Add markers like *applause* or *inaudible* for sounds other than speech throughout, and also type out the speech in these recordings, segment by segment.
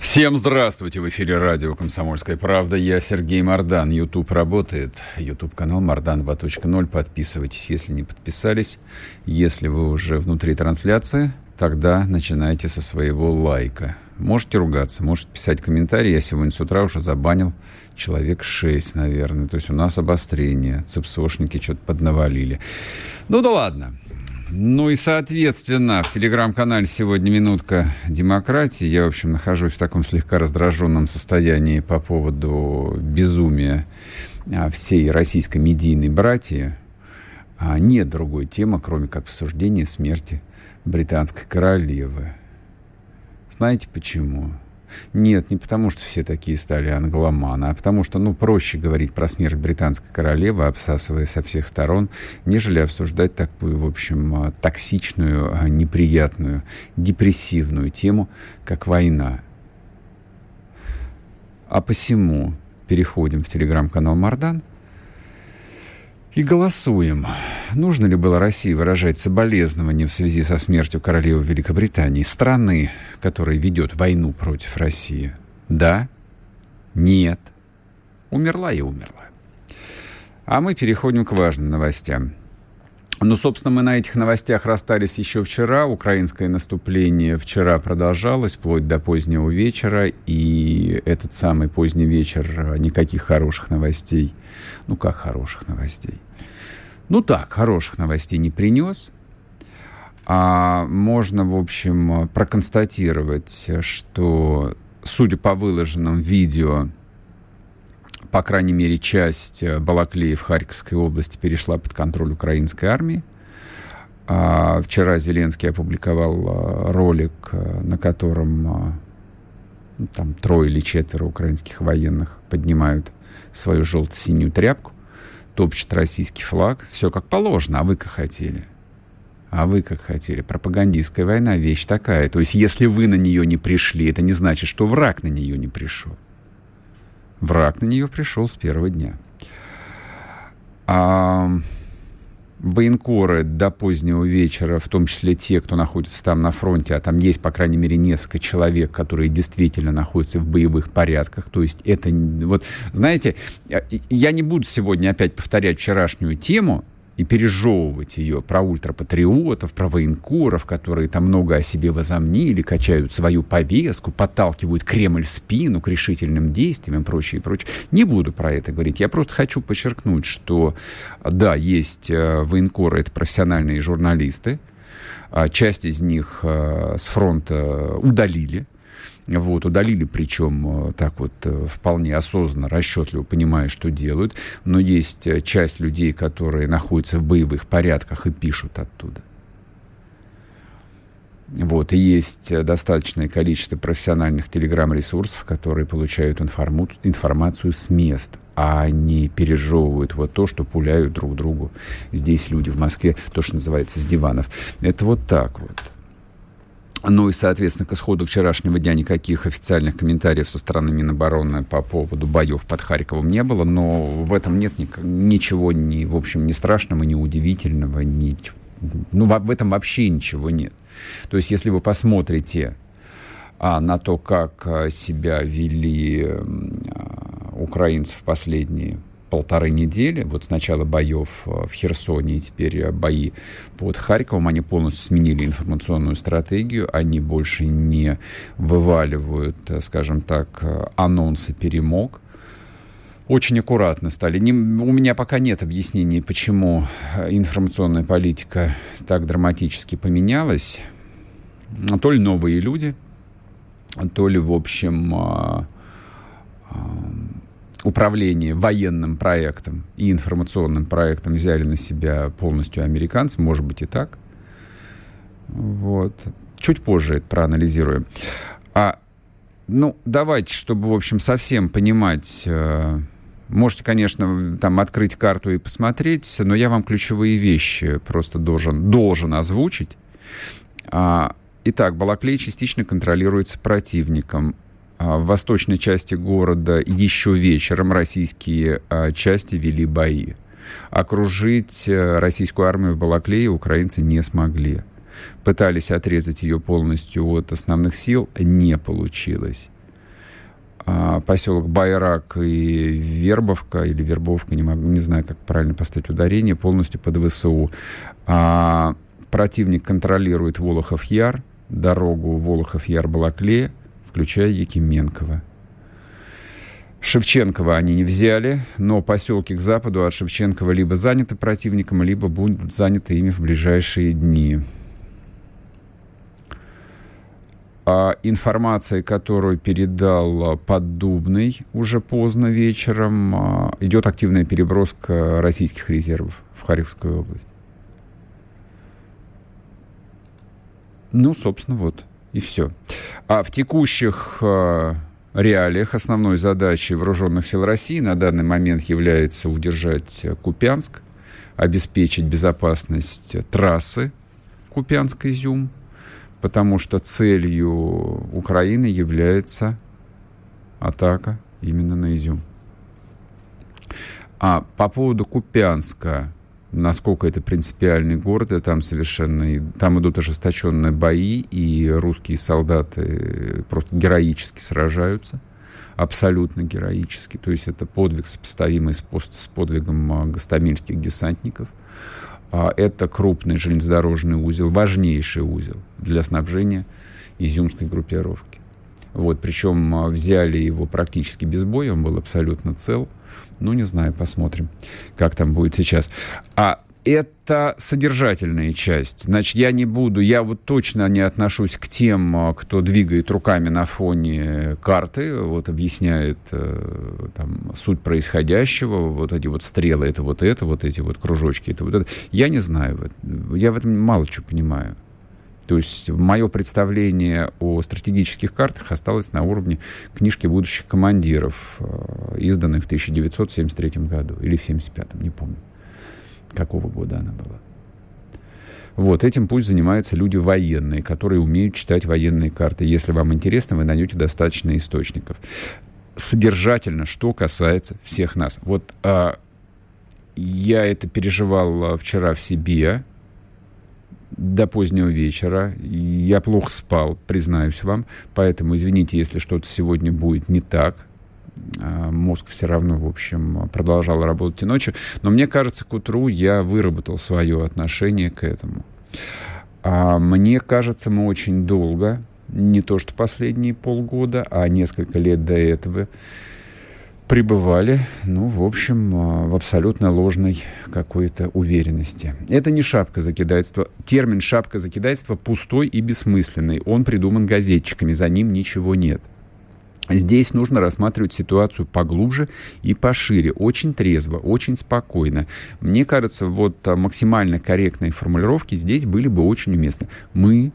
Всем здравствуйте! В эфире радио «Комсомольская правда». Я Сергей Мордан. YouTube работает. YouTube-канал Мордан 2.0. Подписывайтесь, если не подписались. Если вы уже внутри трансляции, тогда начинайте со своего лайка. Можете ругаться, можете писать комментарии. Я сегодня с утра уже забанил человек 6, наверное. То есть у нас обострение. Цепсошники что-то поднавалили. Ну да ладно. Ну и, соответственно, в телеграм-канале сегодня «Минутка демократии». Я, в общем, нахожусь в таком слегка раздраженном состоянии по поводу безумия а, всей российской медийной братьи. А нет другой темы, кроме как обсуждения смерти британской королевы. Знаете почему? Нет, не потому, что все такие стали англоманы, а потому что, ну, проще говорить про смерть британской королевы, обсасывая со всех сторон, нежели обсуждать такую, в общем, а, токсичную, а, неприятную, депрессивную тему, как война. А посему переходим в телеграм-канал Мардан – и голосуем. Нужно ли было России выражать соболезнования в связи со смертью королевы Великобритании, страны, которая ведет войну против России? Да? Нет? Умерла и умерла. А мы переходим к важным новостям. Ну, собственно, мы на этих новостях расстались еще вчера. Украинское наступление вчера продолжалось, вплоть до позднего вечера. И этот самый поздний вечер никаких хороших новостей. Ну, как хороших новостей? Ну так, хороших новостей не принес. А можно, в общем, проконстатировать, что, судя по выложенным видео, по крайней мере, часть Балаклеи в Харьковской области перешла под контроль украинской армии. А вчера Зеленский опубликовал а, ролик, а, на котором там трое или четверо украинских военных поднимают свою желто-синюю тряпку топчет российский флаг, все как положено, а вы как хотели. А вы как хотели. Пропагандистская война вещь такая. То есть, если вы на нее не пришли, это не значит, что враг на нее не пришел. Враг на нее пришел с первого дня. А военкоры до позднего вечера, в том числе те, кто находится там на фронте, а там есть, по крайней мере, несколько человек, которые действительно находятся в боевых порядках. То есть это, вот, знаете, я не буду сегодня опять повторять вчерашнюю тему, и пережевывать ее про ультрапатриотов, про военкоров, которые там много о себе возомнили, качают свою повестку, подталкивают Кремль в спину к решительным действиям и прочее, и прочее. Не буду про это говорить. Я просто хочу подчеркнуть, что да, есть э, военкоры, это профессиональные журналисты, а часть из них э, с фронта удалили, вот, удалили, причем э, так вот э, вполне осознанно, расчетливо понимая, что делают. Но есть э, часть людей, которые находятся в боевых порядках и пишут оттуда. Вот, и есть достаточное количество профессиональных телеграм-ресурсов, которые получают информу- информацию с мест, а не пережевывают вот то, что пуляют друг другу здесь люди в Москве, то, что называется, с диванов. Это вот так вот. Ну и, соответственно, к исходу вчерашнего дня никаких официальных комментариев со стороны Минобороны по поводу боев под Харьковом не было, но в этом нет ни, ничего, ни, в общем, ни страшного, ни удивительного, ни, ну, в этом вообще ничего нет. То есть, если вы посмотрите а, на то, как а, себя вели а, украинцы в последние полторы недели, вот с начала боев э, в Херсоне и теперь э, бои под Харьковом, они полностью сменили информационную стратегию, они больше не вываливают, э, скажем так, анонсы перемог, очень аккуратно стали. Не, у меня пока нет объяснений, почему информационная политика так драматически поменялась. То ли новые люди, то ли, в общем, а, а, управление военным проектом и информационным проектом взяли на себя полностью американцы, может быть и так. Вот. Чуть позже это проанализируем. А, ну, давайте, чтобы, в общем, совсем понимать, э, можете, конечно, там открыть карту и посмотреть, но я вам ключевые вещи просто должен, должен озвучить. А, итак, Балаклей частично контролируется противником. А, в восточной части города еще вечером российские а, части вели бои. Окружить э, российскую армию в Балаклее украинцы не смогли. Пытались отрезать ее полностью от основных сил, не получилось. А, поселок Байрак и Вербовка, или Вербовка, не, могу, не знаю, как правильно поставить ударение, полностью под ВСУ. Противник контролирует Волохов-Яр, дорогу Волохов-Яр-Балакле, включая Якименково. Шевченкова они не взяли, но поселки к западу от Шевченкова либо заняты противником, либо будут заняты ими в ближайшие дни. А информация, которую передал Поддубный уже поздно вечером, а, идет активная переброска российских резервов в Харьковскую область. Ну, собственно, вот и все. А в текущих а, реалиях основной задачей вооруженных сил России на данный момент является удержать Купянск, обеспечить безопасность трассы Купянск-Изюм, потому что целью Украины является атака именно на Изюм. А по поводу Купянска, насколько это принципиальный город, и там совершенно, там идут ожесточенные бои, и русские солдаты просто героически сражаются, абсолютно героически. То есть это подвиг, сопоставимый с, с подвигом а, гостомельских десантников – а это крупный железнодорожный узел, важнейший узел для снабжения изюмской группировки. Вот, причем а, взяли его практически без боя, он был абсолютно цел. Ну, не знаю, посмотрим, как там будет сейчас. А это содержательная часть. Значит, я не буду, я вот точно не отношусь к тем, а, кто двигает руками на фоне карты, вот объясняет э, там, суть происходящего, вот эти вот стрелы, это вот это, вот эти вот кружочки, это вот это. Я не знаю, я в этом мало чего понимаю. То есть мое представление о стратегических картах осталось на уровне книжки будущих командиров, э, изданной в 1973 году или в 1975, не помню какого года она была. Вот, этим пусть занимаются люди военные, которые умеют читать военные карты. Если вам интересно, вы найдете достаточно источников. Содержательно, что касается всех нас. Вот а, я это переживал а, вчера в себе до позднего вечера. Я плохо спал, признаюсь вам. Поэтому извините, если что-то сегодня будет не так. А, мозг все равно, в общем, продолжал работать и ночью. Но мне кажется, к утру я выработал свое отношение к этому. А мне кажется, мы очень долго, не то что последние полгода, а несколько лет до этого, пребывали, ну, в общем, а, в абсолютно ложной какой-то уверенности. Это не шапка закидательства. Термин «шапка закидательства» пустой и бессмысленный. Он придуман газетчиками, за ним ничего нет. Здесь нужно рассматривать ситуацию поглубже и пошире, очень трезво, очень спокойно. Мне кажется, вот а, максимально корректные формулировки здесь были бы очень уместны. Мы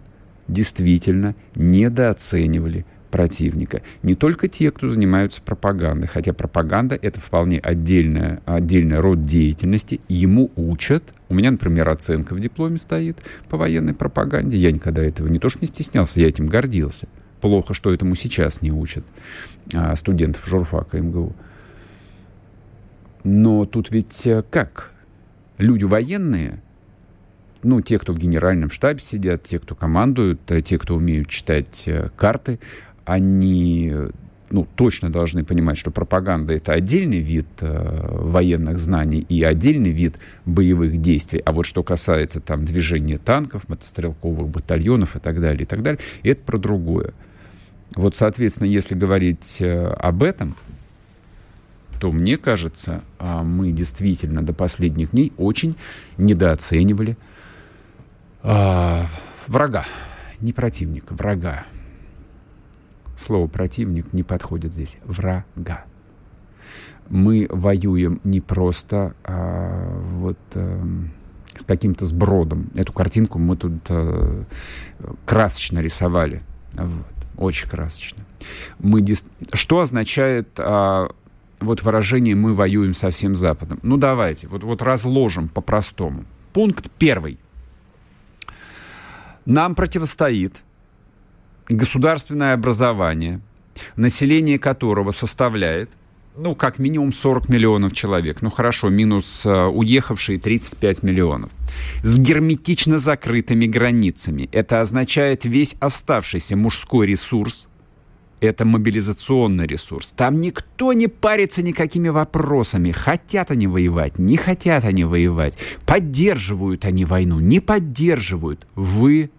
действительно недооценивали противника. Не только те, кто занимаются пропагандой, хотя пропаганда — это вполне отдельная, отдельный род деятельности, ему учат. У меня, например, оценка в дипломе стоит по военной пропаганде. Я никогда этого не то что не стеснялся, я этим гордился. Плохо, что этому сейчас не учат а, студентов журфака МГУ. Но тут ведь э, как? Люди военные, ну, те, кто в генеральном штабе сидят, те, кто командуют, э, те, кто умеют читать э, карты, они ну, точно должны понимать, что пропаганда — это отдельный вид э, военных знаний и отдельный вид боевых действий. А вот что касается там движения танков, мотострелковых батальонов и так далее, и так далее, это про другое. Вот, соответственно, если говорить э, об этом, то, мне кажется, а, мы действительно до последних дней очень недооценивали а, врага. Не противника, врага. Слово «противник» не подходит здесь. Врага. Мы воюем не просто а, вот, а, с каким-то сбродом. Эту картинку мы тут а, красочно рисовали. Вот. Очень красочно. Мы дис... Что означает а, вот выражение «мы воюем со всем Западом»? Ну, давайте, вот, вот разложим по-простому. Пункт первый. Нам противостоит государственное образование, население которого составляет ну, как минимум 40 миллионов человек. Ну, хорошо, минус э, уехавшие 35 миллионов. С герметично закрытыми границами. Это означает весь оставшийся мужской ресурс, это мобилизационный ресурс. Там никто не парится никакими вопросами. Хотят они воевать, не хотят они воевать. Поддерживают они войну, не поддерживают. Вы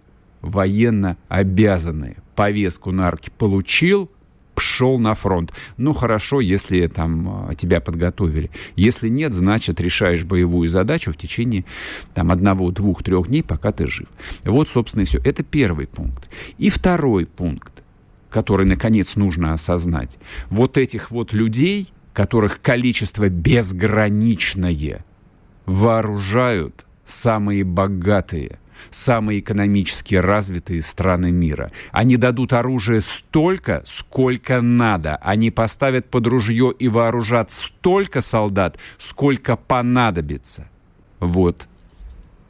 военно обязанные. Повестку на руки получил, пшел на фронт. Ну, хорошо, если там а, тебя подготовили. Если нет, значит, решаешь боевую задачу в течение там одного, двух, трех дней, пока ты жив. Вот, собственно, и все. Это первый пункт. И второй пункт, который, наконец, нужно осознать. Вот этих вот людей, которых количество безграничное, вооружают самые богатые, самые экономически развитые страны мира. Они дадут оружие столько, сколько надо. Они поставят под ружье и вооружат столько солдат, сколько понадобится. Вот.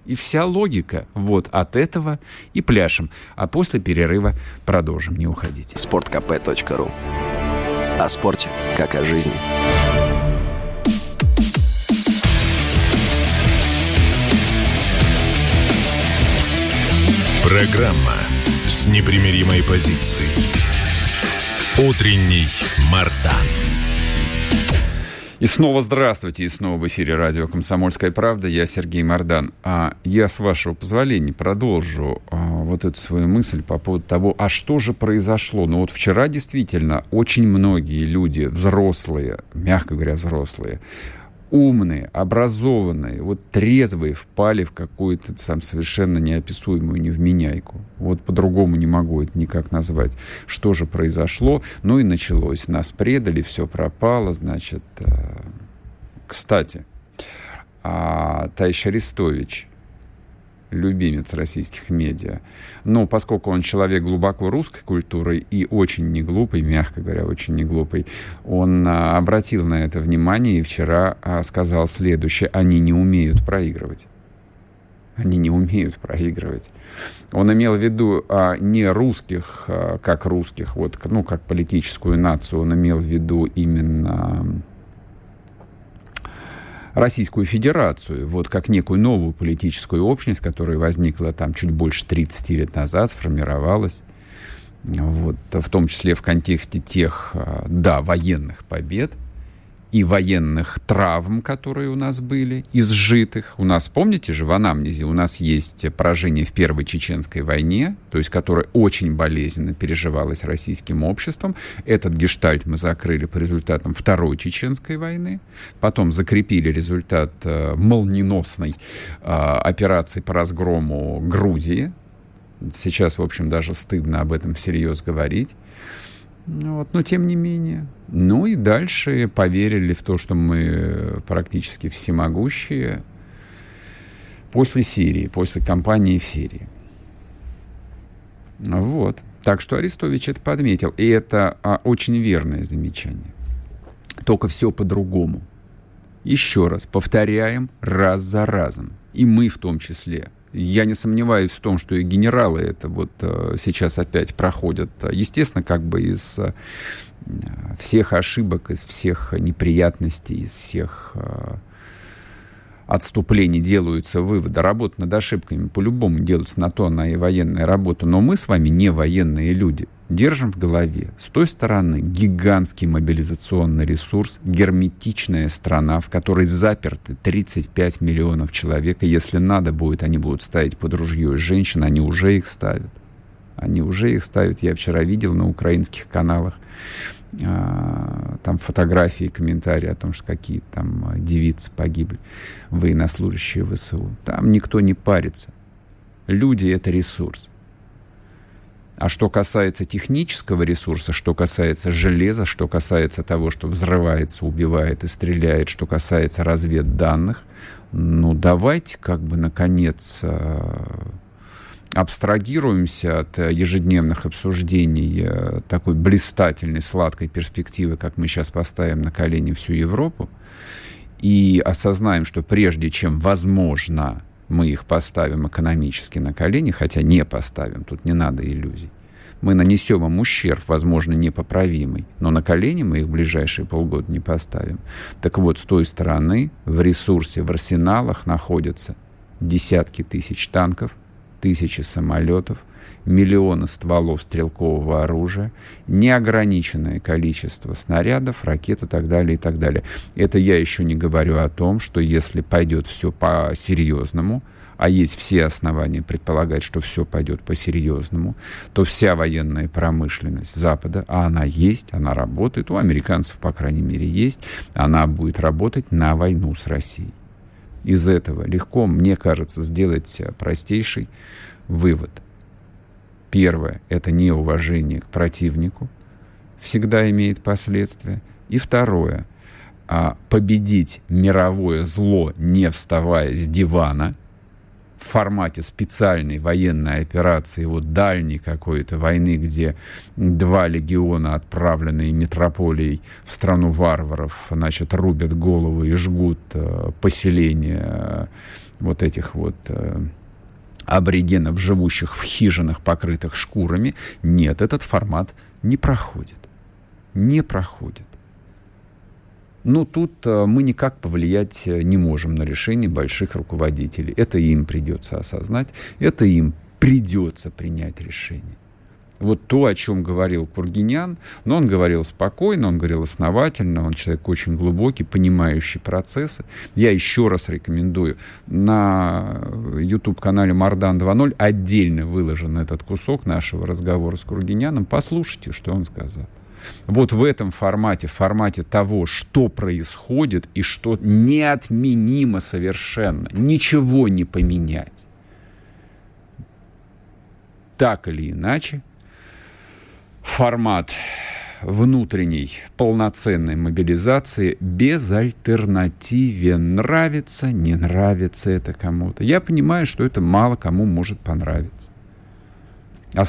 И вся логика вот от этого и пляшем. А после перерыва продолжим. Не уходите. sportkp.ru О спорте, как о жизни. Программа с непримиримой позицией. Утренний Мардан. И снова здравствуйте, и снова в эфире радио «Комсомольская правда». Я Сергей Мордан. А я, с вашего позволения, продолжу а, вот эту свою мысль по поводу того, а что же произошло. Ну вот вчера действительно очень многие люди, взрослые, мягко говоря, взрослые, умные, образованные, вот трезвые впали в какую-то там совершенно неописуемую невменяйку. Вот по-другому не могу это никак назвать. Что же произошло? Ну и началось. Нас предали, все пропало, значит. Э, кстати, а, Тайш Арестович, любимец российских медиа. Но поскольку он человек глубоко русской культуры и очень не глупый, мягко говоря, очень не глупый, он а, обратил на это внимание и вчера а, сказал следующее. Они не умеют проигрывать. Они не умеют проигрывать. Он имел в виду а, не русских, а, как русских, вот, ну, как политическую нацию, он имел в виду именно Российскую Федерацию, вот как некую новую политическую общность, которая возникла там чуть больше 30 лет назад, сформировалась, вот, в том числе в контексте тех, а, да, военных побед, и военных травм, которые у нас были, изжитых. У нас, помните же, в анамнезе у нас есть поражение в Первой Чеченской войне, то есть которое очень болезненно переживалось российским обществом. Этот гештальт мы закрыли по результатам Второй Чеченской войны. Потом закрепили результат э, молниеносной э, операции по разгрому Грузии. Сейчас, в общем, даже стыдно об этом всерьез говорить. Вот, но тем не менее. Ну и дальше поверили в то, что мы практически всемогущие после Сирии, после кампании в Сирии. Вот. Так что Арестович это подметил. И это а, очень верное замечание. Только все по-другому. Еще раз повторяем раз за разом. И мы в том числе – я не сомневаюсь в том, что и генералы это вот э, сейчас опять проходят. Естественно, как бы из э, всех ошибок, из всех неприятностей, из всех э, отступлений делаются выводы. Работа над ошибками по-любому делается на то, она и военная работа. Но мы с вами не военные люди держим в голове. С той стороны гигантский мобилизационный ресурс, герметичная страна, в которой заперты 35 миллионов человек. И если надо будет, они будут ставить под ружье женщин, они уже их ставят. Они уже их ставят. Я вчера видел на украинских каналах там фотографии, комментарии о том, что какие-то там а, девицы погибли, военнослужащие ВСУ. Там никто не парится. Люди — это ресурс. А что касается технического ресурса, что касается железа, что касается того, что взрывается, убивает и стреляет, что касается разведданных, ну давайте как бы наконец э, абстрагируемся от ежедневных обсуждений э, такой блистательной, сладкой перспективы, как мы сейчас поставим на колени всю Европу, и осознаем, что прежде чем возможно мы их поставим экономически на колени, хотя не поставим, тут не надо иллюзий. Мы нанесем им ущерб, возможно, непоправимый, но на колени мы их в ближайшие полгода не поставим. Так вот, с той стороны в ресурсе, в арсеналах находятся десятки тысяч танков, тысячи самолетов, миллионы стволов стрелкового оружия, неограниченное количество снарядов, ракет и так далее, и так далее. Это я еще не говорю о том, что если пойдет все по-серьезному, а есть все основания предполагать, что все пойдет по-серьезному, то вся военная промышленность Запада, а она есть, она работает, у американцев, по крайней мере, есть, она будет работать на войну с Россией. Из этого легко, мне кажется, сделать простейший вывод. Первое – это неуважение к противнику, всегда имеет последствия. И второе – а победить мировое зло, не вставая с дивана – в формате специальной военной операции, вот дальней какой-то войны, где два легиона, отправленные метрополией в страну варваров, значит, рубят головы и жгут э, поселения э, вот этих вот э, аборигенов, живущих в хижинах, покрытых шкурами. Нет, этот формат не проходит. Не проходит. Ну, тут э, мы никак повлиять э, не можем на решение больших руководителей. Это им придется осознать, это им придется принять решение. Вот то, о чем говорил Кургинян, но он говорил спокойно, он говорил основательно, он человек очень глубокий, понимающий процессы. Я еще раз рекомендую, на YouTube-канале Мардан 2.0 отдельно выложен этот кусок нашего разговора с Кургиняном. Послушайте, что он сказал вот в этом формате, в формате того, что происходит и что неотменимо совершенно, ничего не поменять. Так или иначе, формат внутренней полноценной мобилизации без альтернативе. Нравится, не нравится это кому-то. Я понимаю, что это мало кому может понравиться.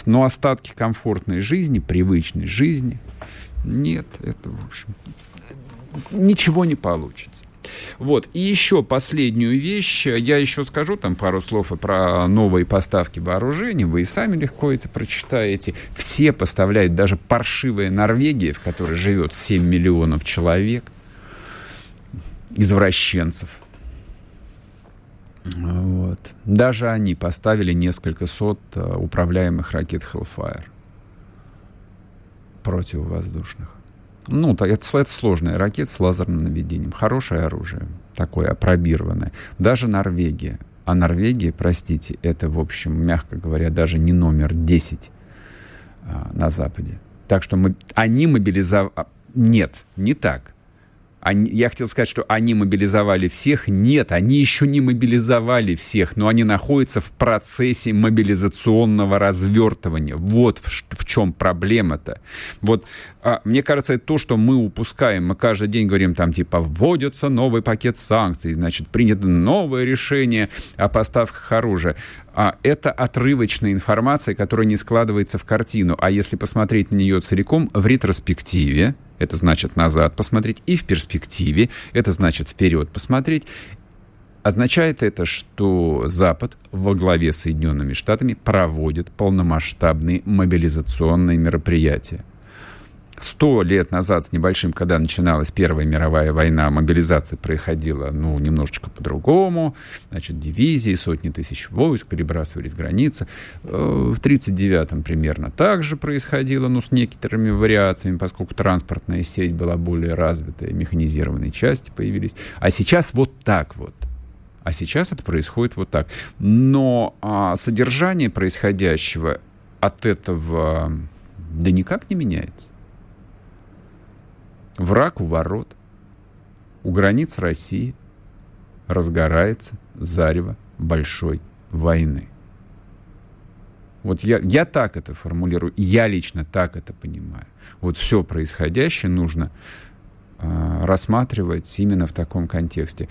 Но остатки комфортной жизни, привычной жизни, нет, это, в общем, ничего не получится. Вот. И еще последнюю вещь. Я еще скажу там пару слов про новые поставки вооружений. Вы и сами легко это прочитаете. Все поставляют, даже паршивая Норвегия, в которой живет 7 миллионов человек, извращенцев. Вот. Даже они поставили несколько сот э, управляемых ракет Hellfire противовоздушных. Ну, это, это сложная ракета с лазерным наведением. Хорошее оружие, такое опробированное. Даже Норвегия. А Норвегия, простите, это, в общем, мягко говоря, даже не номер 10 а, на Западе. Так что мы, они мобилизовали... А, нет, не так они, я хотел сказать, что они мобилизовали всех. Нет, они еще не мобилизовали всех, но они находятся в процессе мобилизационного развертывания. Вот в, в чем проблема-то. Вот а, мне кажется, это то, что мы упускаем. Мы каждый день говорим там типа вводится новый пакет санкций, значит, принято новое решение о поставках оружия. А это отрывочная информация, которая не складывается в картину. А если посмотреть на нее целиком в ретроспективе, это значит назад посмотреть, и в перспективе, это значит вперед посмотреть, Означает это, что Запад во главе с Соединенными Штатами проводит полномасштабные мобилизационные мероприятия. Сто лет назад с небольшим, когда начиналась Первая мировая война, мобилизация происходила, ну, немножечко по-другому. Значит, дивизии, сотни тысяч войск перебрасывались границы. Э, в 1939-м примерно так же происходило, ну, с некоторыми вариациями, поскольку транспортная сеть была более развитая, механизированные части появились. А сейчас вот так вот. А сейчас это происходит вот так. Но а, содержание происходящего от этого да никак не меняется. Враг у ворот, у границ России разгорается зарево большой войны. Вот я, я так это формулирую, я лично так это понимаю. Вот все происходящее нужно э, рассматривать именно в таком контексте.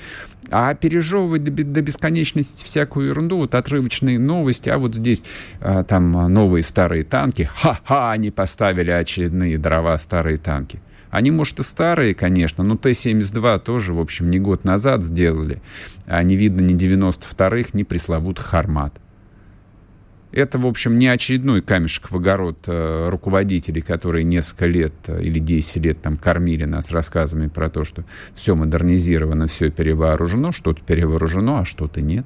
А пережевывать до, до бесконечности всякую ерунду, вот отрывочные новости, а вот здесь э, там новые старые танки, ха-ха, они поставили очередные дрова старые танки – Они, может, и старые, конечно, но Т-72 тоже, в общем, не год назад сделали. А не видно ни 92-х, ни пресловутых «Армат». Это, в общем, не очередной камешек в огород э, руководителей, которые несколько лет э, или 10 лет там кормили нас рассказами про то, что все модернизировано, все перевооружено, что-то перевооружено, а что-то нет.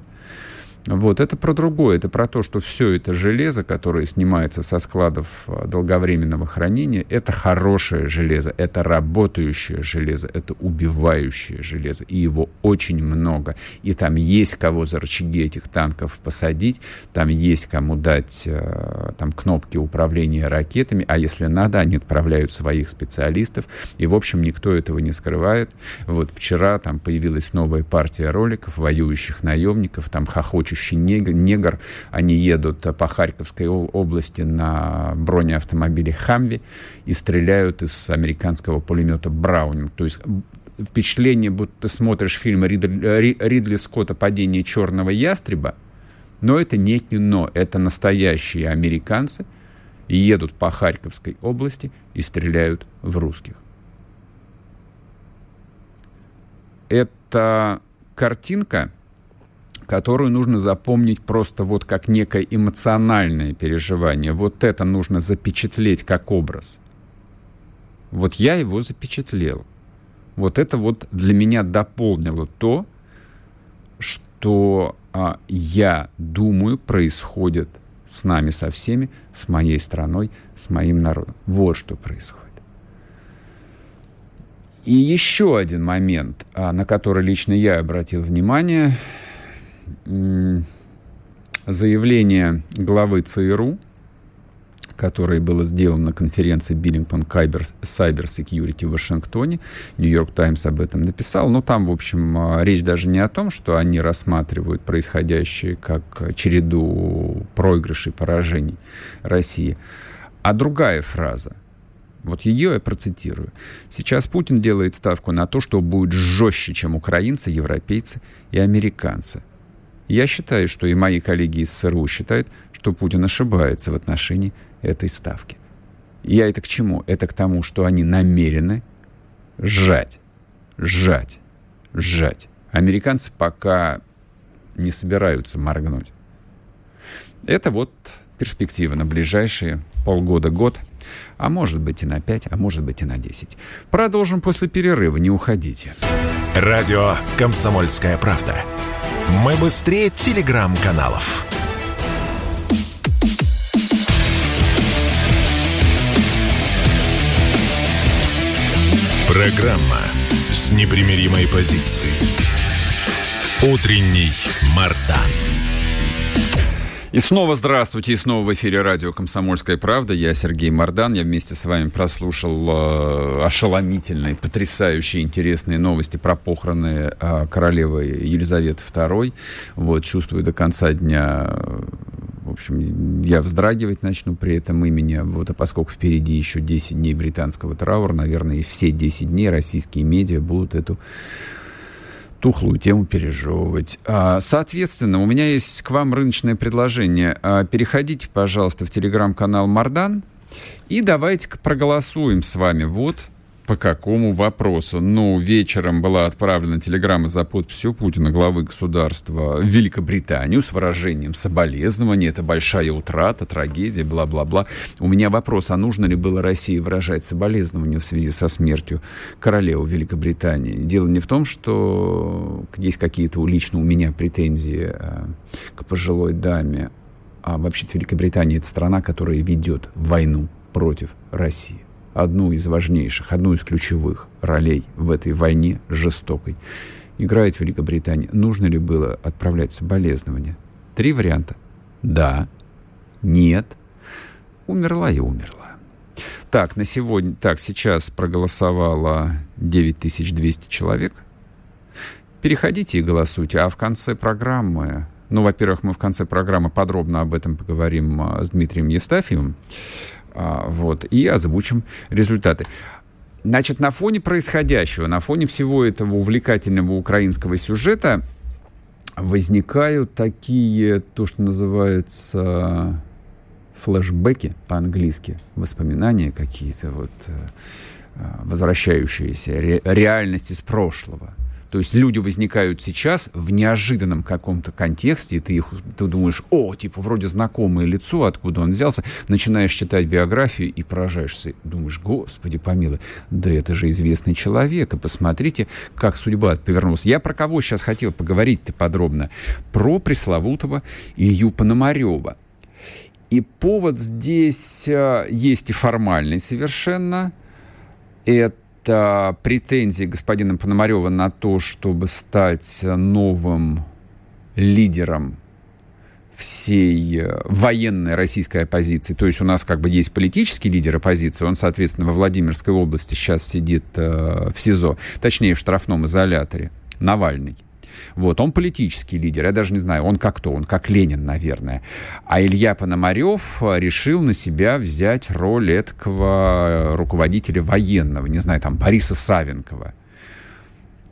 Вот, это про другое, это про то, что все это железо, которое снимается со складов а, долговременного хранения, это хорошее железо, это работающее железо, это убивающее железо, и его очень много. И там есть кого за рычаги этих танков посадить, там есть кому дать а, там кнопки управления ракетами, а если надо, они отправляют своих специалистов, и, в общем, никто этого не скрывает. Вот вчера там появилась новая партия роликов, воюющих наемников, там хохочущих рабочий негр, негр. Они едут по Харьковской области на бронеавтомобиле «Хамви» и стреляют из американского пулемета «Браунинг». То есть впечатление, будто ты смотришь фильм Ридли, Ридли Скотта «Падение черного ястреба», но это не кино, это настоящие американцы едут по Харьковской области и стреляют в русских. Это картинка, которую нужно запомнить просто вот как некое эмоциональное переживание. Вот это нужно запечатлеть как образ. Вот я его запечатлел. Вот это вот для меня дополнило то, что а, я думаю происходит с нами, со всеми, с моей страной, с моим народом. Вот что происходит. И еще один момент, а, на который лично я обратил внимание – заявление главы ЦРУ, которое было сделано на конференции Billington Cyber Security в Вашингтоне. Нью-Йорк Таймс об этом написал. Но там, в общем, а, речь даже не о том, что они рассматривают происходящее как череду проигрышей, поражений России, а другая фраза. Вот ее я процитирую. Сейчас Путин делает ставку на то, что будет жестче, чем украинцы, европейцы и американцы. Я считаю, что и мои коллеги из СРУ считают, что Путин ошибается в отношении этой ставки. Я это к чему? Это к тому, что они намерены сжать, сжать, сжать. Американцы пока не собираются моргнуть. Это вот перспектива на ближайшие полгода-год, а может быть и на 5, а может быть и на 10. Продолжим после перерыва, не уходите. Радио «Комсомольская правда». Мы быстрее телеграм-каналов. Программа с непримиримой позицией. Утренний Мардан. И снова здравствуйте, и снова в эфире радио «Комсомольская правда». Я Сергей Мордан. Я вместе с вами прослушал э, ошеломительные, потрясающие, интересные новости про похороны э, королевы Елизаветы II. Вот, чувствую до конца дня в общем, я вздрагивать начну при этом имени. Вот, а поскольку впереди еще 10 дней британского траура, наверное, и все 10 дней российские медиа будут эту тухлую тему пережевывать. А, соответственно, у меня есть к вам рыночное предложение. А, переходите, пожалуйста, в телеграм-канал Мардан и давайте-ка проголосуем с вами. Вот по какому вопросу? Ну, вечером была отправлена телеграмма за подписью Путина, главы государства, в Великобританию с выражением соболезнования. Это большая утрата, трагедия, бла-бла-бла. У меня вопрос, а нужно ли было России выражать соболезнования в связи со смертью королевы Великобритании? Дело не в том, что есть какие-то лично у меня претензии э, к пожилой даме, а вообще-то Великобритания это страна, которая ведет войну против России одну из важнейших, одну из ключевых ролей в этой войне жестокой играет Великобритания. Нужно ли было отправлять соболезнования? Три варианта. Да, нет, умерла и умерла. Так, на сегодня, так, сейчас проголосовало 9200 человек. Переходите и голосуйте. А в конце программы, ну, во-первых, мы в конце программы подробно об этом поговорим а, с Дмитрием Евстафьевым. А, вот, и озвучим результаты. Значит, на фоне происходящего, на фоне всего этого увлекательного украинского сюжета возникают такие, то, что называется флешбеки по-английски, воспоминания какие-то вот. возвращающаяся ре, реальность из прошлого. То есть люди возникают сейчас в неожиданном каком-то контексте, и ты их ты думаешь, о, типа, вроде знакомое лицо, откуда он взялся, начинаешь читать биографию и поражаешься. Думаешь, господи помилуй, да это же известный человек, и посмотрите, как судьба повернулась. Я про кого сейчас хотел поговорить-то подробно? Про пресловутого Илью Пономарева. И повод здесь э, есть и формальный совершенно. Это это претензии господина Пономарева на то, чтобы стать новым лидером всей э, военной российской оппозиции. То есть у нас как бы есть политический лидер оппозиции, он, соответственно, во Владимирской области сейчас сидит э, в СИЗО, точнее, в штрафном изоляторе, Навальный. Вот, он политический лидер, я даже не знаю, он как кто, он как Ленин, наверное. А Илья Пономарев э, решил на себя взять роль этого руководителя военного, не знаю, там, Бориса Савенкова.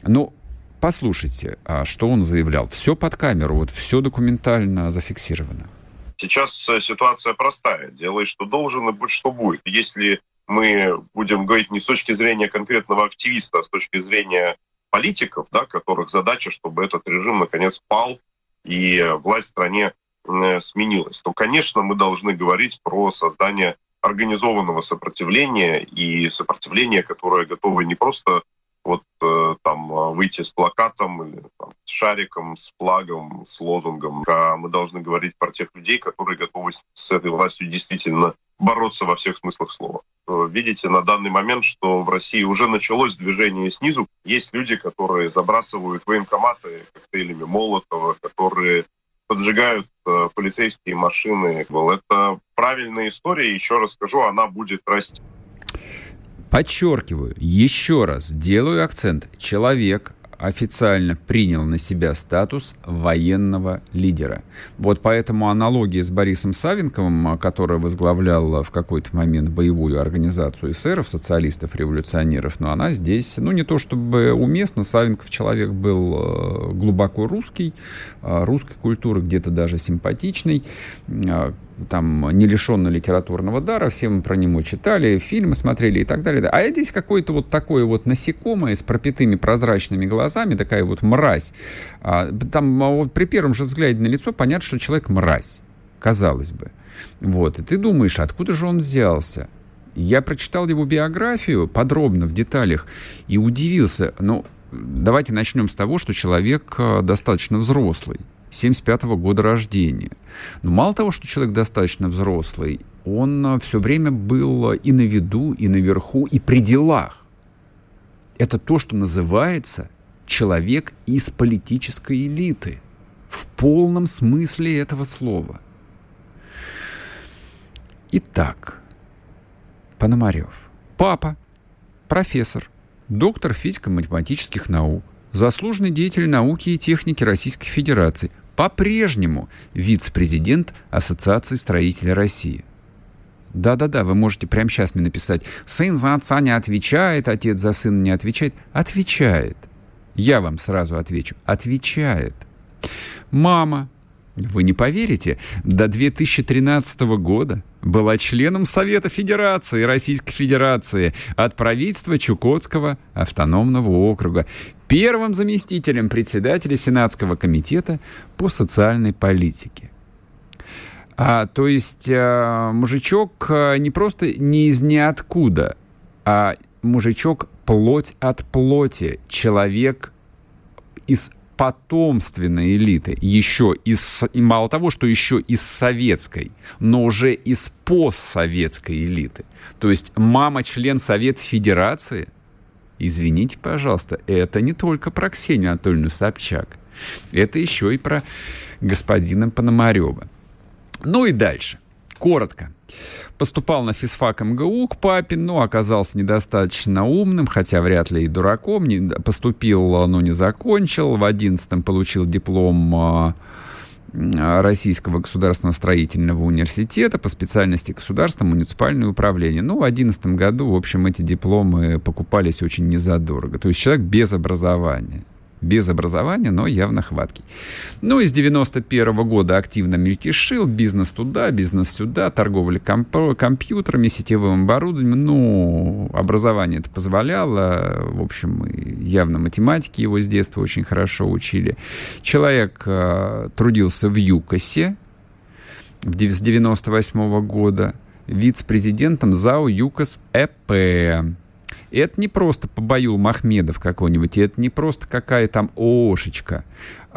Ну, послушайте, а что он заявлял. Все под камеру, вот все документально зафиксировано. Сейчас э, ситуация простая. Делай, что должен, и будь, что будет. Если мы будем говорить не с точки зрения конкретного активиста, а с точки зрения политиков, да, которых задача, чтобы этот режим наконец пал и власть в стране э, сменилась, то, конечно, мы должны говорить про создание организованного сопротивления и сопротивления, которое готово не просто вот э, там выйти с плакатом или там, с шариком, с флагом, с лозунгом, а мы должны говорить про тех людей, которые готовы с этой властью действительно бороться во всех смыслах слова. Э, видите на данный момент, что в России уже началось движение снизу. Есть люди, которые забрасывают военкоматы коктейлями Молотова, которые поджигают э, полицейские машины. Это правильная история, еще раз скажу, она будет расти. Подчеркиваю, еще раз делаю акцент. Человек официально принял на себя статус военного лидера. Вот поэтому аналогия с Борисом Савенковым, который возглавлял в какой-то момент боевую организацию эсеров, социалистов, революционеров, но она здесь, ну, не то чтобы уместно, Савенков человек был э, глубоко русский, русской культуры, где-то даже симпатичный, там, не лишенный литературного дара, все мы про него читали, фильмы смотрели и так далее. А здесь какое-то вот такое вот насекомое с пропитыми прозрачными глазами, такая вот мразь. А, там а вот при первом же взгляде на лицо понятно, что человек мразь, казалось бы. Вот, и ты думаешь, откуда же он взялся? Я прочитал его биографию подробно, в деталях, и удивился. Ну, давайте начнем с того, что человек а, достаточно взрослый. 75 -го года рождения. Но мало того, что человек достаточно взрослый, он э, все время был и на виду, и наверху, и при делах. Это то, что называется человек из политической элиты. В полном смысле этого слова. Итак, Пономарев. Папа, профессор, доктор физико-математических наук, заслуженный деятель науки и техники Российской Федерации, по-прежнему вице-президент Ассоциации строителей России. Да-да-да, вы можете прямо сейчас мне написать, сын за отца не отвечает, отец за сына не отвечает. Отвечает. Я вам сразу отвечу. Отвечает. Мама, вы не поверите, до 2013 года была членом Совета Федерации Российской Федерации от правительства Чукотского автономного округа, первым заместителем председателя Сенатского комитета по социальной политике. А, то есть а, мужичок а, не просто не из ниоткуда, а мужичок плоть от плоти, человек из потомственной элиты, еще из, мало того, что еще из советской, но уже из постсоветской элиты. То есть мама член Совет Федерации, извините, пожалуйста, это не только про Ксению Анатольевну Собчак, это еще и про господина Пономарева. Ну и дальше. Коротко. Поступал на физфак МГУ к папе, но оказался недостаточно умным, хотя вряд ли и дураком. Не, поступил, но не закончил. В одиннадцатом получил диплом а, Российского государственного строительного университета по специальности государственное муниципальное управление. Ну, в 2011 году, в общем, эти дипломы покупались очень незадорого. То есть человек без образования. Без образования, но явно хваткий. Ну, из 91 -го года активно мельтешил, бизнес туда, бизнес сюда, торговля комп- компьютерами, сетевым оборудованием. Ну, образование это позволяло, в общем, явно математики его с детства очень хорошо учили. Человек э, трудился в ЮКОСе с 98 -го года, вице-президентом ЗАО ЮКОС ЭП. Это не просто Побаюл Махмедов какой-нибудь, это не просто какая там ООшечка.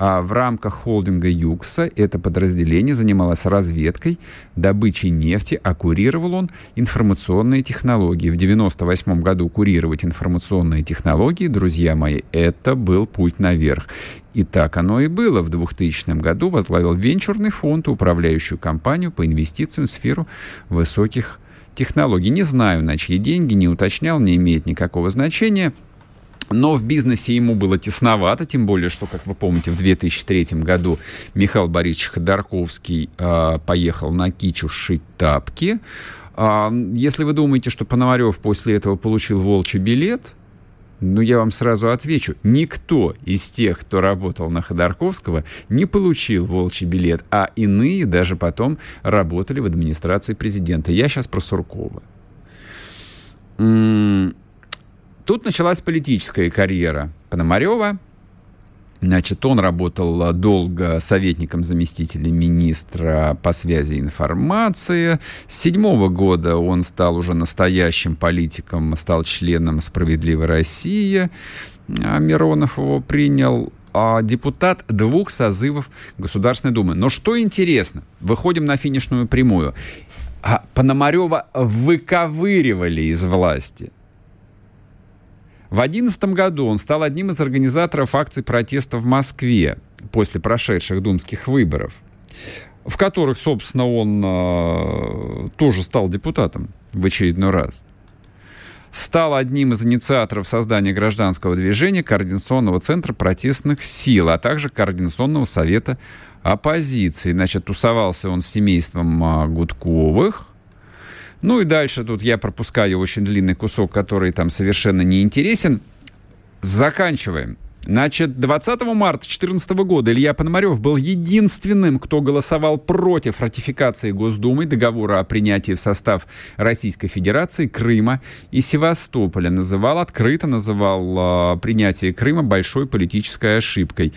А в рамках холдинга ЮКСа это подразделение занималось разведкой, добычей нефти, а курировал он информационные технологии. В 98 году курировать информационные технологии, друзья мои, это был путь наверх. И так оно и было. В 2000 году возглавил венчурный фонд, управляющую компанию по инвестициям в сферу высоких технологий. Не знаю, на чьи деньги, не уточнял, не имеет никакого значения. Но в бизнесе ему было тесновато, тем более, что, как вы помните, в 2003 году Михаил Борисович Ходорковский э, поехал на Кичу шить тапки. Э, если вы думаете, что Пономарев после этого получил волчий билет, ну, я вам сразу отвечу. Никто из тех, кто работал на Ходорковского, не получил волчий билет, а иные даже потом работали в администрации президента. Я сейчас про Суркова. Тут началась политическая карьера Пономарева. Значит, он работал долго советником заместителя министра по связи и информации. С седьмого года он стал уже настоящим политиком, стал членом «Справедливой России». А Миронов его принял а депутат двух созывов Государственной Думы. Но что интересно, выходим на финишную прямую. А Пономарева выковыривали из власти – в 2011 году он стал одним из организаторов акций протеста в Москве после прошедших думских выборов, в которых, собственно, он э, тоже стал депутатом в очередной раз. Стал одним из инициаторов создания гражданского движения Координационного центра протестных сил, а также Координационного совета оппозиции. Значит, тусовался он с семейством э, Гудковых, ну и дальше тут я пропускаю очень длинный кусок, который там совершенно не интересен. Заканчиваем. Значит, 20 марта 2014 года Илья Пономарев был единственным, кто голосовал против ратификации Госдумы договора о принятии в состав Российской Федерации Крыма и Севастополя. Называл открыто, называл э, принятие Крыма большой политической ошибкой.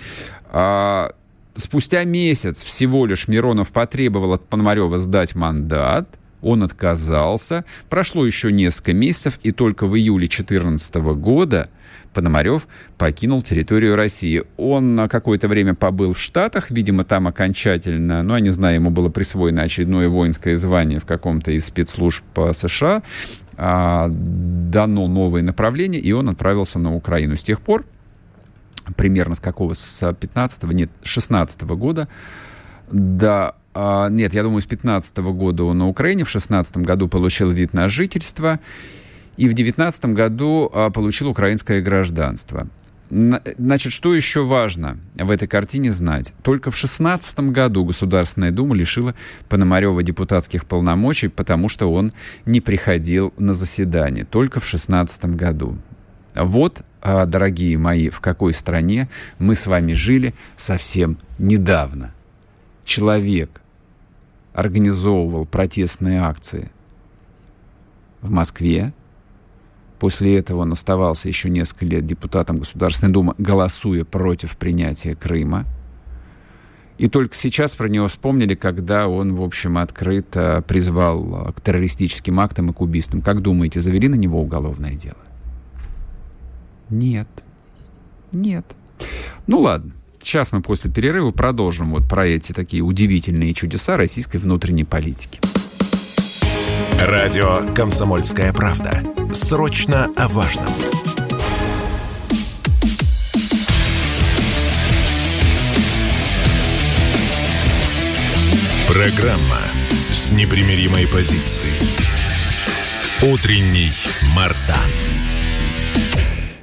А, спустя месяц всего лишь Миронов потребовал от Пономарева сдать мандат – он отказался. Прошло еще несколько месяцев, и только в июле 2014 года Пономарев покинул территорию России. Он на какое-то время побыл в Штатах, видимо, там окончательно, ну, я не знаю, ему было присвоено очередное воинское звание в каком-то из спецслужб США, а, дано новое направление, и он отправился на Украину. С тех пор, примерно с какого, с 15 нет, 16 года, до а, нет, я думаю, с 15 года он на Украине, в 16 году получил вид на жительство, и в 19 году а, получил украинское гражданство. Значит, что еще важно в этой картине знать? Только в 16 году Государственная Дума лишила Пономарева депутатских полномочий, потому что он не приходил на заседание. Только в 16 году. Вот, а, дорогие мои, в какой стране мы с вами жили совсем недавно. Человек, организовывал протестные акции в Москве. После этого он оставался еще несколько лет депутатом Государственной Думы, голосуя против принятия Крыма. И только сейчас про него вспомнили, когда он, в общем, открыто призвал к террористическим актам и к убийствам. Как думаете, завели на него уголовное дело? Нет. Нет. Ну ладно. Сейчас мы после перерыва продолжим вот про эти такие удивительные чудеса российской внутренней политики. Радио «Комсомольская правда». Срочно о важном. Программа с непримиримой позицией. Утренний Мардан.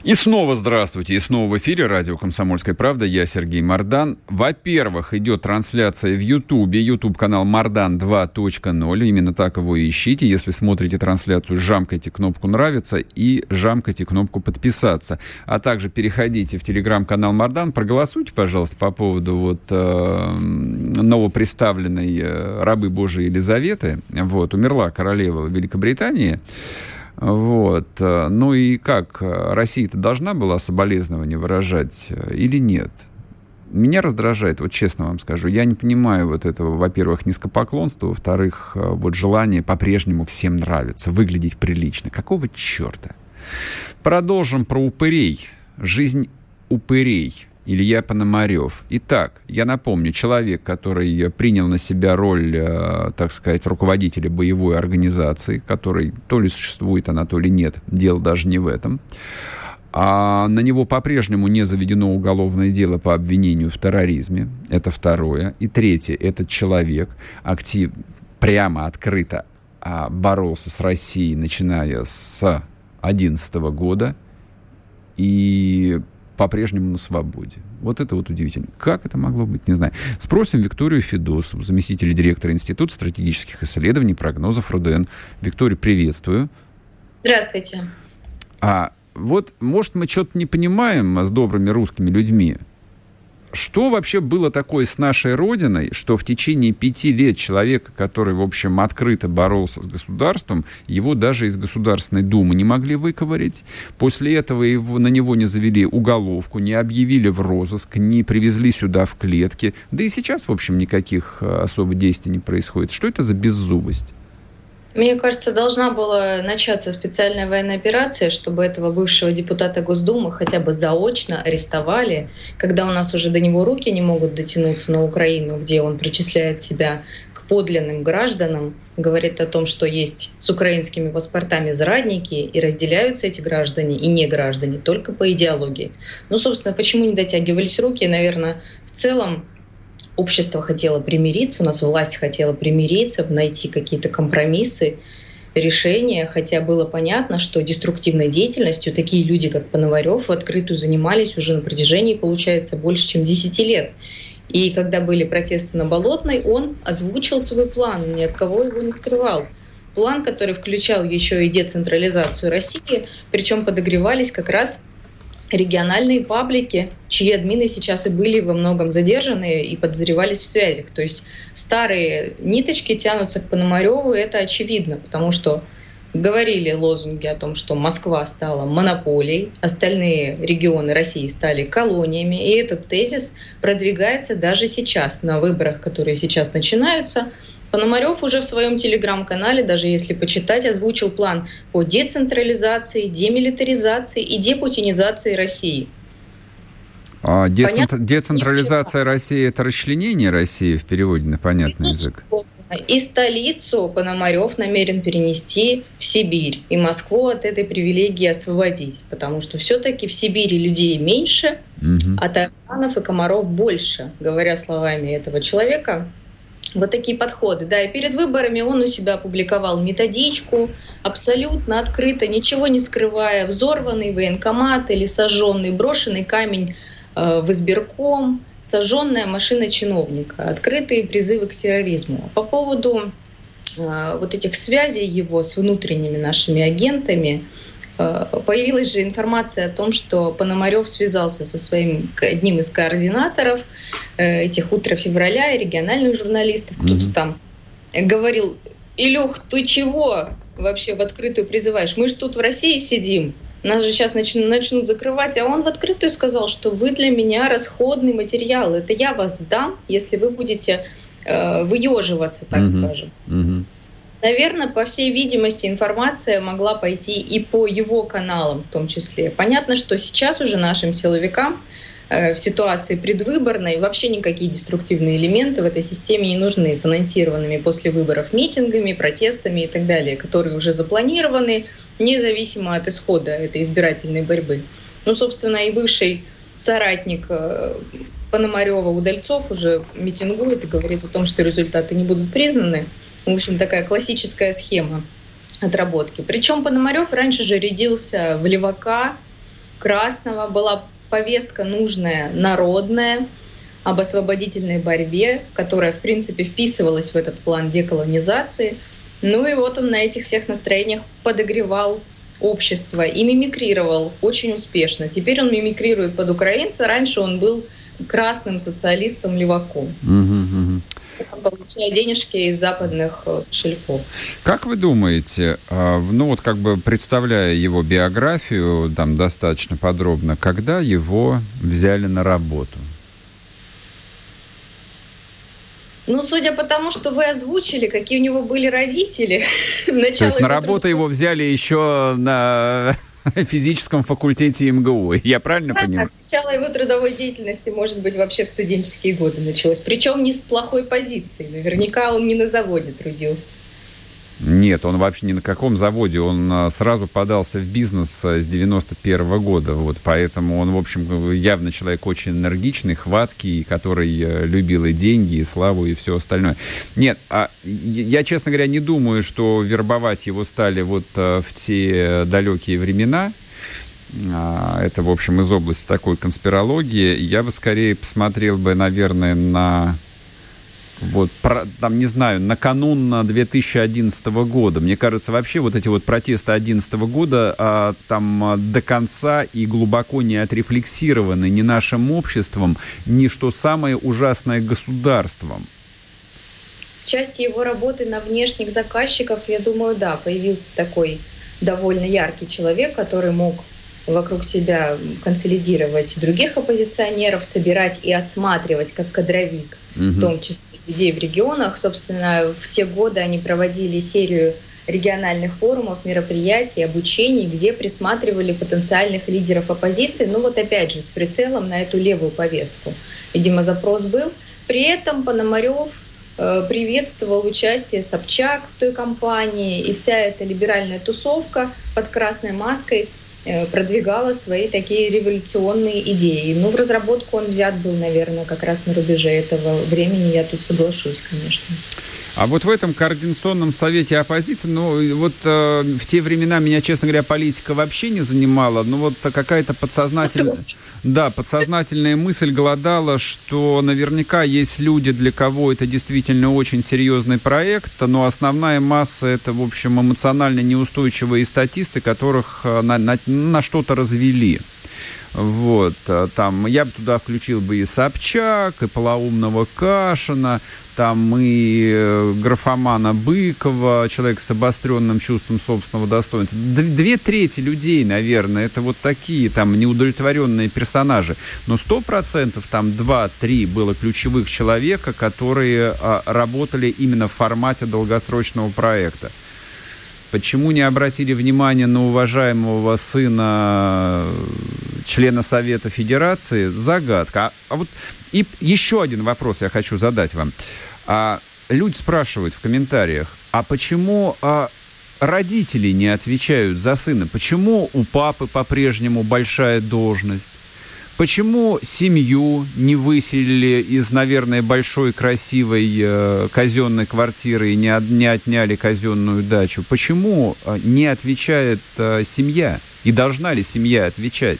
И снова здравствуйте, и снова в эфире радио «Комсомольская правда». Я Сергей Мордан. Во-первых, идет трансляция в Ютубе, YouTube-канал Мордан 2.0. Именно так его и ищите. Если смотрите трансляцию, жамкайте кнопку «Нравится» и жамкайте кнопку «Подписаться». А также переходите в телеграм-канал Мордан, проголосуйте, пожалуйста, по поводу вот э, новоприставленной э, рабы Божией Елизаветы. Вот, умерла королева Великобритании. Вот. Ну и как? Россия-то должна была соболезнования выражать э, или нет? Меня раздражает, вот честно вам скажу, я не понимаю вот этого, во-первых, низкопоклонства, во-вторых, э, вот желание по-прежнему всем нравиться, выглядеть прилично. Какого черта? Продолжим про упырей. Жизнь упырей. Илья Пономарев. Итак, я напомню, человек, который принял на себя роль, э, так сказать, руководителя боевой организации, который то ли существует она, то ли нет, дело даже не в этом, а на него по-прежнему не заведено уголовное дело по обвинению в терроризме. Это второе. И третье. Этот человек актив, прямо, открыто а, боролся с Россией, начиная с 2011 года. И по-прежнему на свободе. Вот это вот удивительно. Как это могло быть, не знаю. Спросим Викторию Федосову, заместителя директора Института стратегических исследований, прогнозов РУДН. Виктория, приветствую. Здравствуйте. А вот, может, мы что-то не понимаем с добрыми русскими людьми. Что вообще было такое с нашей Родиной, что в течение пяти лет человека, который, в общем, открыто боролся с государством, его даже из Государственной Думы не могли выковырять. После этого его, на него не завели уголовку, не объявили в розыск, не привезли сюда в клетки. Да и сейчас, в общем, никаких э, особо действий не происходит. Что это за беззубость? Мне кажется, должна была начаться специальная военная операция, чтобы этого бывшего депутата Госдумы хотя бы заочно арестовали, когда у нас уже до него руки не могут дотянуться на Украину, где он причисляет себя к подлинным гражданам, говорит о том, что есть с украинскими паспортами зрадники, и разделяются эти граждане и не граждане только по идеологии. Ну, собственно, почему не дотягивались руки? Наверное, в целом общество хотело примириться, у нас власть хотела примириться, найти какие-то компромиссы, решения, хотя было понятно, что деструктивной деятельностью такие люди, как Пономарев, в открытую занимались уже на протяжении, получается, больше, чем 10 лет. И когда были протесты на Болотной, он озвучил свой план, ни от кого его не скрывал. План, который включал еще и децентрализацию России, причем подогревались как раз региональные паблики, чьи админы сейчас и были во многом задержаны и подозревались в связях. То есть старые ниточки тянутся к Пономареву, это очевидно, потому что говорили лозунги о том, что Москва стала монополией, остальные регионы России стали колониями, и этот тезис продвигается даже сейчас на выборах, которые сейчас начинаются. Пономарев уже в своем телеграм-канале, даже если почитать, озвучил план по децентрализации, демилитаризации и депутинизации России. А децентр... децентрализация России это расчленение России в переводе на понятный язык. И столицу Пономарев намерен перенести в Сибирь и Москву от этой привилегии освободить, потому что все-таки в Сибири людей меньше, угу. а тараканов и комаров больше, говоря словами этого человека. Вот такие подходы. Да, и перед выборами он у себя опубликовал методичку, абсолютно открыто, ничего не скрывая, взорванный военкомат или сожженный, брошенный камень э, в избирком, сожженная машина чиновника, открытые призывы к терроризму. По поводу э, вот этих связей его с внутренними нашими агентами, появилась же информация о том, что Пономарев связался со своим одним из координаторов э, этих утра февраля и региональных журналистов, кто-то mm-hmm. там говорил, Илюх, ты чего вообще в открытую призываешь? Мы же тут в России сидим, нас же сейчас начнут, начнут закрывать, а он в открытую сказал, что вы для меня расходный материал. Это я вас сдам, если вы будете э, выеживаться, так угу. скажем. Угу. Наверное, по всей видимости, информация могла пойти и по его каналам в том числе. Понятно, что сейчас уже нашим силовикам Э, в ситуации предвыборной вообще никакие деструктивные элементы в этой системе не нужны с анонсированными после выборов митингами, протестами и так далее, которые уже запланированы независимо от исхода этой избирательной борьбы. Ну, собственно, и бывший соратник э, Пономарева Удальцов уже митингует и говорит о том, что результаты не будут признаны. В общем, такая классическая схема отработки. Причем Пономарев раньше же рядился в левака, Красного была повестка нужная, народная, об освободительной борьбе, которая, в принципе, вписывалась в этот план деколонизации. Ну и вот он на этих всех настроениях подогревал общество и мимикрировал очень успешно. Теперь он мимикрирует под украинца. Раньше он был красным социалистом-леваком. Угу, угу. Получая денежки из западных э, кошельков. Как вы думаете, а, ну вот как бы представляя его биографию там достаточно подробно, когда его взяли на работу? Ну, судя по тому, что вы озвучили, какие у него были родители. *laughs* То есть на работу его взяли еще на *laughs* физическом факультете МГУ. Я правильно да, понимаю? Начало его трудовой деятельности, может быть, вообще в студенческие годы началось. Причем не с плохой позиции. Наверняка он не на заводе трудился. Нет, он вообще ни на каком заводе. Он а, сразу подался в бизнес а, с 91 -го года. Вот, поэтому он, в общем, явно человек очень энергичный, хваткий, который э, любил и деньги, и славу, и все остальное. Нет, а я, честно говоря, не думаю, что вербовать его стали вот а, в те далекие времена. Это, в общем, из области такой конспирологии. Я бы скорее посмотрел бы, наверное, на вот, про, там, не знаю, накануне 2011 года. Мне кажется, вообще вот эти вот протесты 2011 года а, там а, до конца и глубоко не отрефлексированы ни нашим обществом, ни, что самое ужасное, государством. В части его работы на внешних заказчиков, я думаю, да, появился такой довольно яркий человек, который мог вокруг себя консолидировать других оппозиционеров, собирать и отсматривать как кадровик, в том числе людей в регионах. Собственно, в те годы они проводили серию региональных форумов, мероприятий, обучений, где присматривали потенциальных лидеров оппозиции, ну вот опять же с прицелом на эту левую повестку. Видимо, запрос был. При этом Пономарев э, приветствовал участие Собчак в той кампании, и вся эта либеральная тусовка под красной маской продвигала свои такие революционные идеи. Ну, в разработку он взят был, наверное, как раз на рубеже этого времени, я тут соглашусь, конечно. А вот в этом координационном совете оппозиции, ну, вот э, в те времена меня, честно говоря, политика вообще не занимала, но вот какая-то подсознательная... Да, подсознательная мысль голодала, что наверняка есть люди, для кого это действительно очень серьезный проект, но основная масса это, в общем, эмоционально неустойчивые статисты, которых э, на, на, на что-то развели. Вот, э, там, я бы туда включил бы и Собчак, и полоумного Кашина, там и э, графомана Быкова, человек с обостренным чувством собственного достоинства. Две трети людей, наверное, это вот такие там неудовлетворенные персонажи. Но сто процентов там два-три было ключевых человека, которые а, работали именно в формате долгосрочного проекта. Почему не обратили внимание на уважаемого сына члена Совета Федерации? Загадка. А, а вот и еще один вопрос я хочу задать вам. А, люди спрашивают в комментариях, а почему а, родители не отвечают за сына? Почему у папы по-прежнему большая должность? Почему семью не выселили из, наверное, большой красивой э, казенной квартиры и не, от, не отняли казенную дачу? Почему э, не отвечает э, семья? И должна ли семья отвечать?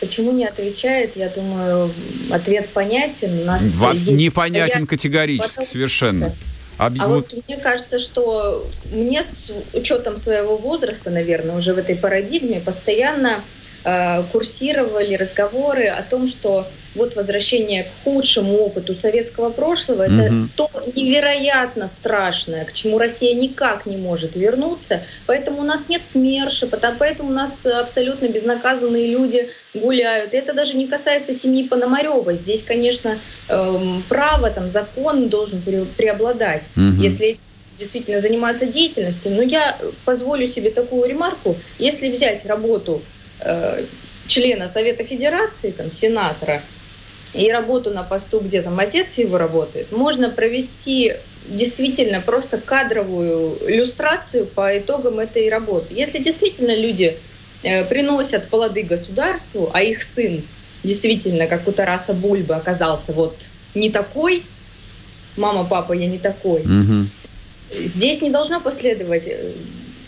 Почему не отвечает, я думаю, ответ понятен. У нас Во- есть непонятен категорически Потом... совершенно. Об... А вот мне кажется, что мне с учетом своего возраста, наверное, уже в этой парадигме постоянно Э, курсировали разговоры о том, что вот возвращение к худшему опыту советского прошлого mm-hmm. это то невероятно страшное, к чему Россия никак не может вернуться. Поэтому у нас нет СМЕРШа, поэтому у нас абсолютно безнаказанные люди гуляют. И это даже не касается семьи Пономарева. Здесь, конечно, эм, право, там, закон должен преобладать. Mm-hmm. Если действительно занимаются деятельностью. Но я позволю себе такую ремарку. Если взять работу Э, члена Совета Федерации, там, сенатора, и работу на посту, где там отец его работает, можно провести действительно просто кадровую иллюстрацию по итогам этой работы. Если действительно люди э, приносят плоды государству, а их сын действительно, как у Тараса Бульбы, оказался вот не такой, мама, папа, я не такой, угу. здесь не должно последовать э,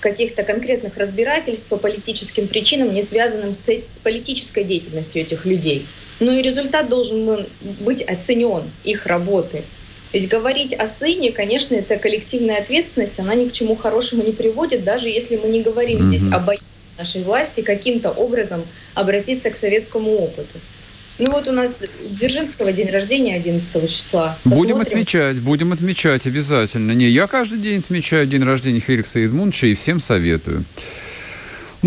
каких-то конкретных разбирательств по политическим причинам, не связанным с, с политической деятельностью этих людей. Ну и результат должен быть оценен, их работы. То есть говорить о сыне, конечно, это коллективная ответственность, она ни к чему хорошему не приводит, даже если мы не говорим mm-hmm. здесь о нашей власти каким-то образом обратиться к советскому опыту. Ну вот у нас Дзержинского день рождения 11 числа. Посмотрим. Будем отмечать, будем отмечать обязательно. Не, я каждый день отмечаю день рождения Феликса Эдмундовича и всем советую.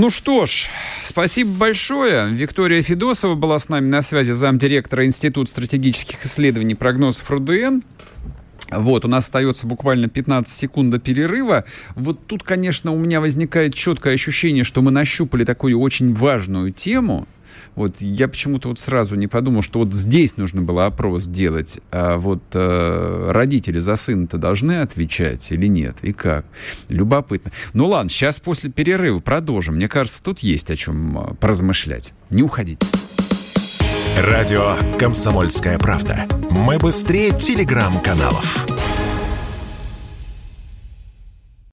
Ну что ж, спасибо большое. Виктория Федосова была с нами на связи, замдиректора Института стратегических исследований прогнозов РУДН. Вот, у нас остается буквально 15 секунд до перерыва. Вот тут, конечно, у меня возникает четкое ощущение, что мы нащупали такую очень важную тему – вот я почему-то вот сразу не подумал, что вот здесь нужно было опрос делать, а вот э, родители за сына-то должны отвечать или нет, и как? Любопытно. Ну ладно, сейчас после перерыва продолжим. Мне кажется, тут есть о чем э, поразмышлять. Не уходите. Радио «Комсомольская правда». Мы быстрее телеграм-каналов.